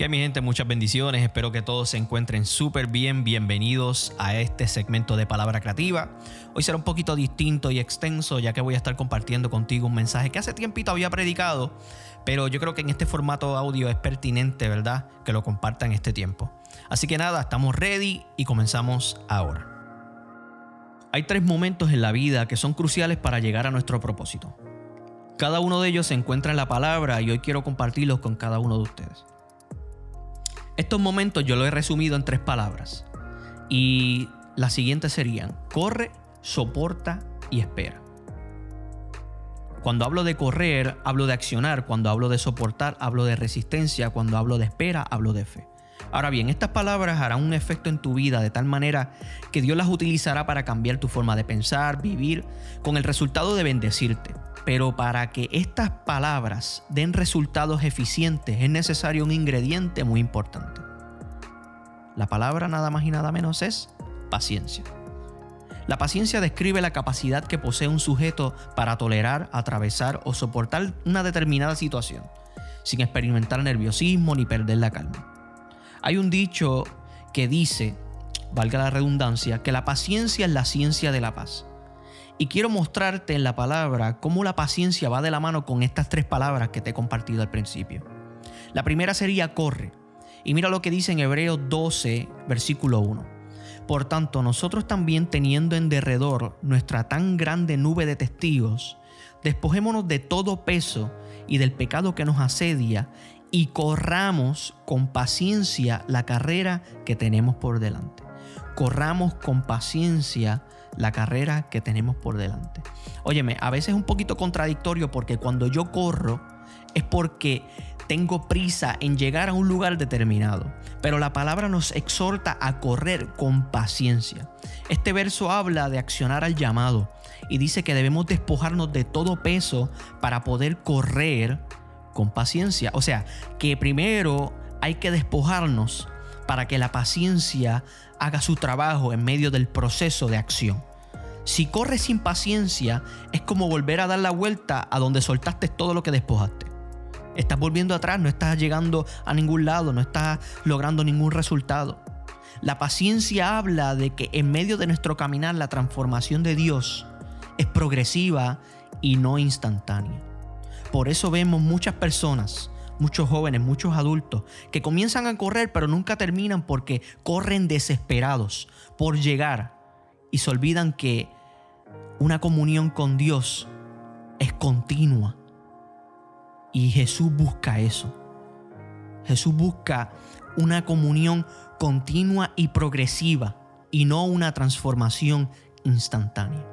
Que mi gente, muchas bendiciones. Espero que todos se encuentren súper bien. Bienvenidos a este segmento de Palabra Creativa. Hoy será un poquito distinto y extenso, ya que voy a estar compartiendo contigo un mensaje que hace tiempito había predicado, pero yo creo que en este formato audio es pertinente, ¿verdad? Que lo comparta en este tiempo. Así que nada, estamos ready y comenzamos ahora. Hay tres momentos en la vida que son cruciales para llegar a nuestro propósito. Cada uno de ellos se encuentra en la palabra y hoy quiero compartirlos con cada uno de ustedes. Estos momentos yo lo he resumido en tres palabras. Y las siguientes serían, corre, soporta y espera. Cuando hablo de correr, hablo de accionar. Cuando hablo de soportar, hablo de resistencia. Cuando hablo de espera, hablo de fe. Ahora bien, estas palabras harán un efecto en tu vida de tal manera que Dios las utilizará para cambiar tu forma de pensar, vivir, con el resultado de bendecirte. Pero para que estas palabras den resultados eficientes es necesario un ingrediente muy importante. La palabra nada más y nada menos es paciencia. La paciencia describe la capacidad que posee un sujeto para tolerar, atravesar o soportar una determinada situación, sin experimentar nerviosismo ni perder la calma. Hay un dicho que dice, valga la redundancia, que la paciencia es la ciencia de la paz. Y quiero mostrarte en la palabra cómo la paciencia va de la mano con estas tres palabras que te he compartido al principio. La primera sería corre. Y mira lo que dice en Hebreos 12, versículo 1. Por tanto, nosotros también teniendo en derredor nuestra tan grande nube de testigos, despojémonos de todo peso y del pecado que nos asedia y corramos con paciencia la carrera que tenemos por delante. Corramos con paciencia la carrera que tenemos por delante. Óyeme, a veces es un poquito contradictorio porque cuando yo corro es porque tengo prisa en llegar a un lugar determinado. Pero la palabra nos exhorta a correr con paciencia. Este verso habla de accionar al llamado y dice que debemos despojarnos de todo peso para poder correr con paciencia. O sea, que primero hay que despojarnos para que la paciencia haga su trabajo en medio del proceso de acción. Si corres sin paciencia, es como volver a dar la vuelta a donde soltaste todo lo que despojaste. Estás volviendo atrás, no estás llegando a ningún lado, no estás logrando ningún resultado. La paciencia habla de que en medio de nuestro caminar la transformación de Dios es progresiva y no instantánea. Por eso vemos muchas personas muchos jóvenes, muchos adultos, que comienzan a correr pero nunca terminan porque corren desesperados por llegar y se olvidan que una comunión con Dios es continua. Y Jesús busca eso. Jesús busca una comunión continua y progresiva y no una transformación instantánea.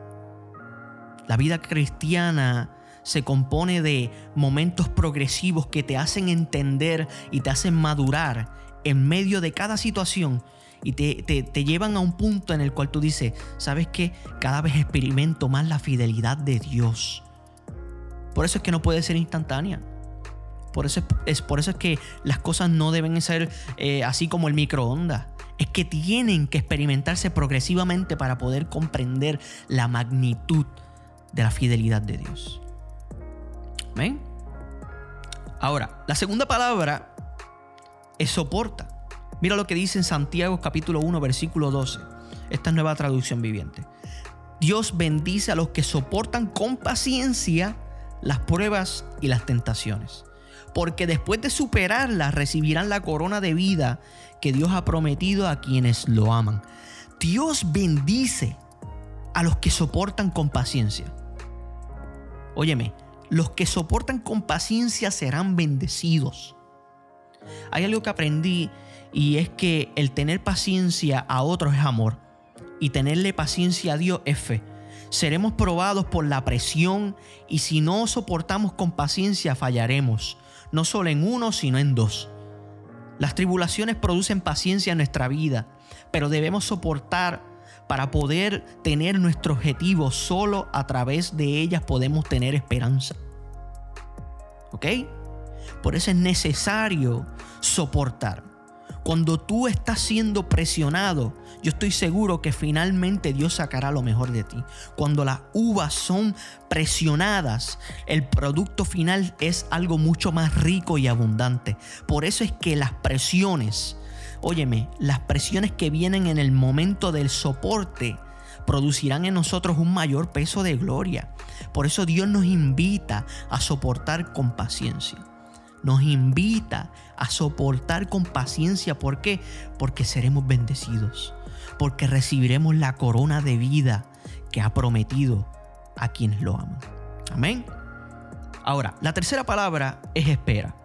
La vida cristiana se compone de momentos progresivos que te hacen entender y te hacen madurar en medio de cada situación y te, llevan a un punto en el cual tú dices, ¿sabes qué? Cada vez experimento más la fidelidad de Dios. Por eso es que no puede ser instantánea. Por eso es, por eso es que las cosas no deben ser eh, así como el microondas. Es que tienen que experimentarse progresivamente para poder comprender la magnitud de la fidelidad de Dios. Ahora, la segunda palabra es soporta. Mira lo que dice en Santiago capítulo 1 versículo 12. Esta nueva traducción viviente. Dios bendice a los que soportan con paciencia las pruebas y las tentaciones. Porque después de superarlas recibirán la corona de vida que Dios ha prometido a quienes lo aman. Dios bendice a los que soportan con paciencia. Óyeme, los que soportan con paciencia serán bendecidos. Hay algo que aprendí y es que el tener paciencia a otros es amor y tenerle paciencia a Dios es fe. Seremos probados por la presión y si no soportamos con paciencia fallaremos, no solo en uno, sino en dos. Las tribulaciones producen paciencia en nuestra vida, pero debemos soportar para poder tener nuestro objetivo, solo a través de ellas podemos tener esperanza. ¿Ok? Por eso es necesario soportar. Cuando tú estás siendo presionado, yo estoy seguro que finalmente Dios sacará lo mejor de ti. Cuando las uvas son presionadas, el producto final es algo mucho más rico y abundante. Por eso es que las presiones, óyeme, las presiones que vienen en el momento del soporte, producirán en nosotros un mayor peso de gloria. Por eso Dios nos invita a soportar con paciencia. Nos invita a soportar con paciencia. ¿Por qué? Porque seremos bendecidos. Porque recibiremos la corona de vida que ha prometido a quienes lo aman. Amén. Ahora, la tercera palabra es espera.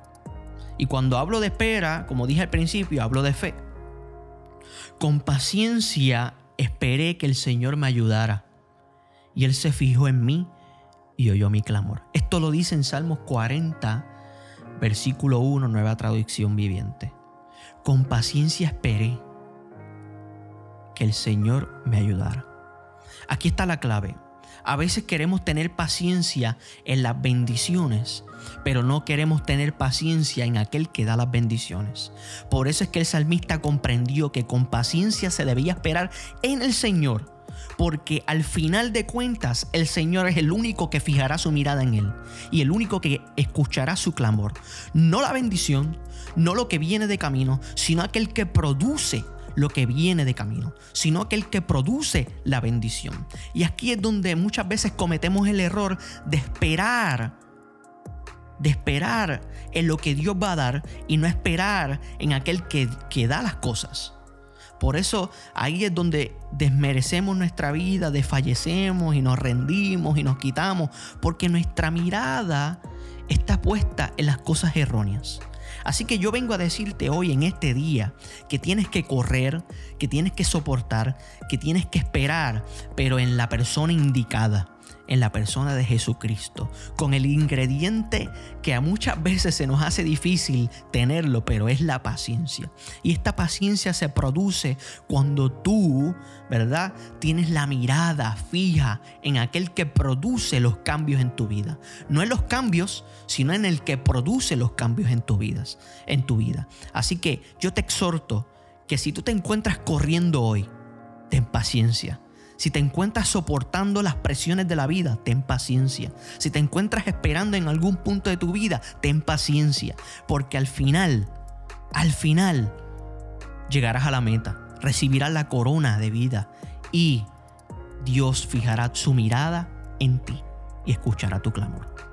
Y cuando hablo de espera, como dije al principio, hablo de fe. Con paciencia esperé que el Señor me ayudara. Y Él se fijó en mí y oyó mi clamor. Esto lo dice en Salmos 40, versículo 1, nueva traducción viviente. Con paciencia esperé que el Señor me ayudara. Aquí está la clave. A veces queremos tener paciencia en las bendiciones, pero no queremos tener paciencia en aquel que da las bendiciones. Por eso es que el salmista comprendió que con paciencia se debía esperar en el Señor, porque al final de cuentas el Señor es el único que fijará su mirada en él y el único que escuchará su clamor. No la bendición, no lo que viene de camino, sino aquel que produce lo que viene de camino, sino aquel que produce la bendición. Y aquí es donde muchas veces cometemos el error de esperar, de esperar en lo que Dios va a dar y no esperar en aquel que, que da las cosas. Por eso ahí es donde desmerecemos nuestra vida, desfallecemos y nos rendimos y nos quitamos, porque nuestra mirada está puesta en las cosas erróneas. Así que yo vengo a decirte hoy en este día que tienes que correr, que tienes que soportar, que tienes que esperar, pero en la persona indicada en la persona de Jesucristo, con el ingrediente que a muchas veces se nos hace difícil tenerlo, pero es la paciencia. Y esta paciencia se produce cuando tú, ¿verdad? Tienes la mirada fija en aquel que produce los cambios en tu vida. No en los cambios, sino en el que produce los cambios en tu vida, en tu vida. Así que yo te exhorto que si tú te encuentras corriendo hoy, ten paciencia si te encuentras soportando las presiones de la vida, ten paciencia. Si te encuentras esperando en algún punto de tu vida, ten paciencia. Porque al final, al final, llegarás a la meta, recibirás la corona de vida y Dios fijará su mirada en ti y escuchará tu clamor.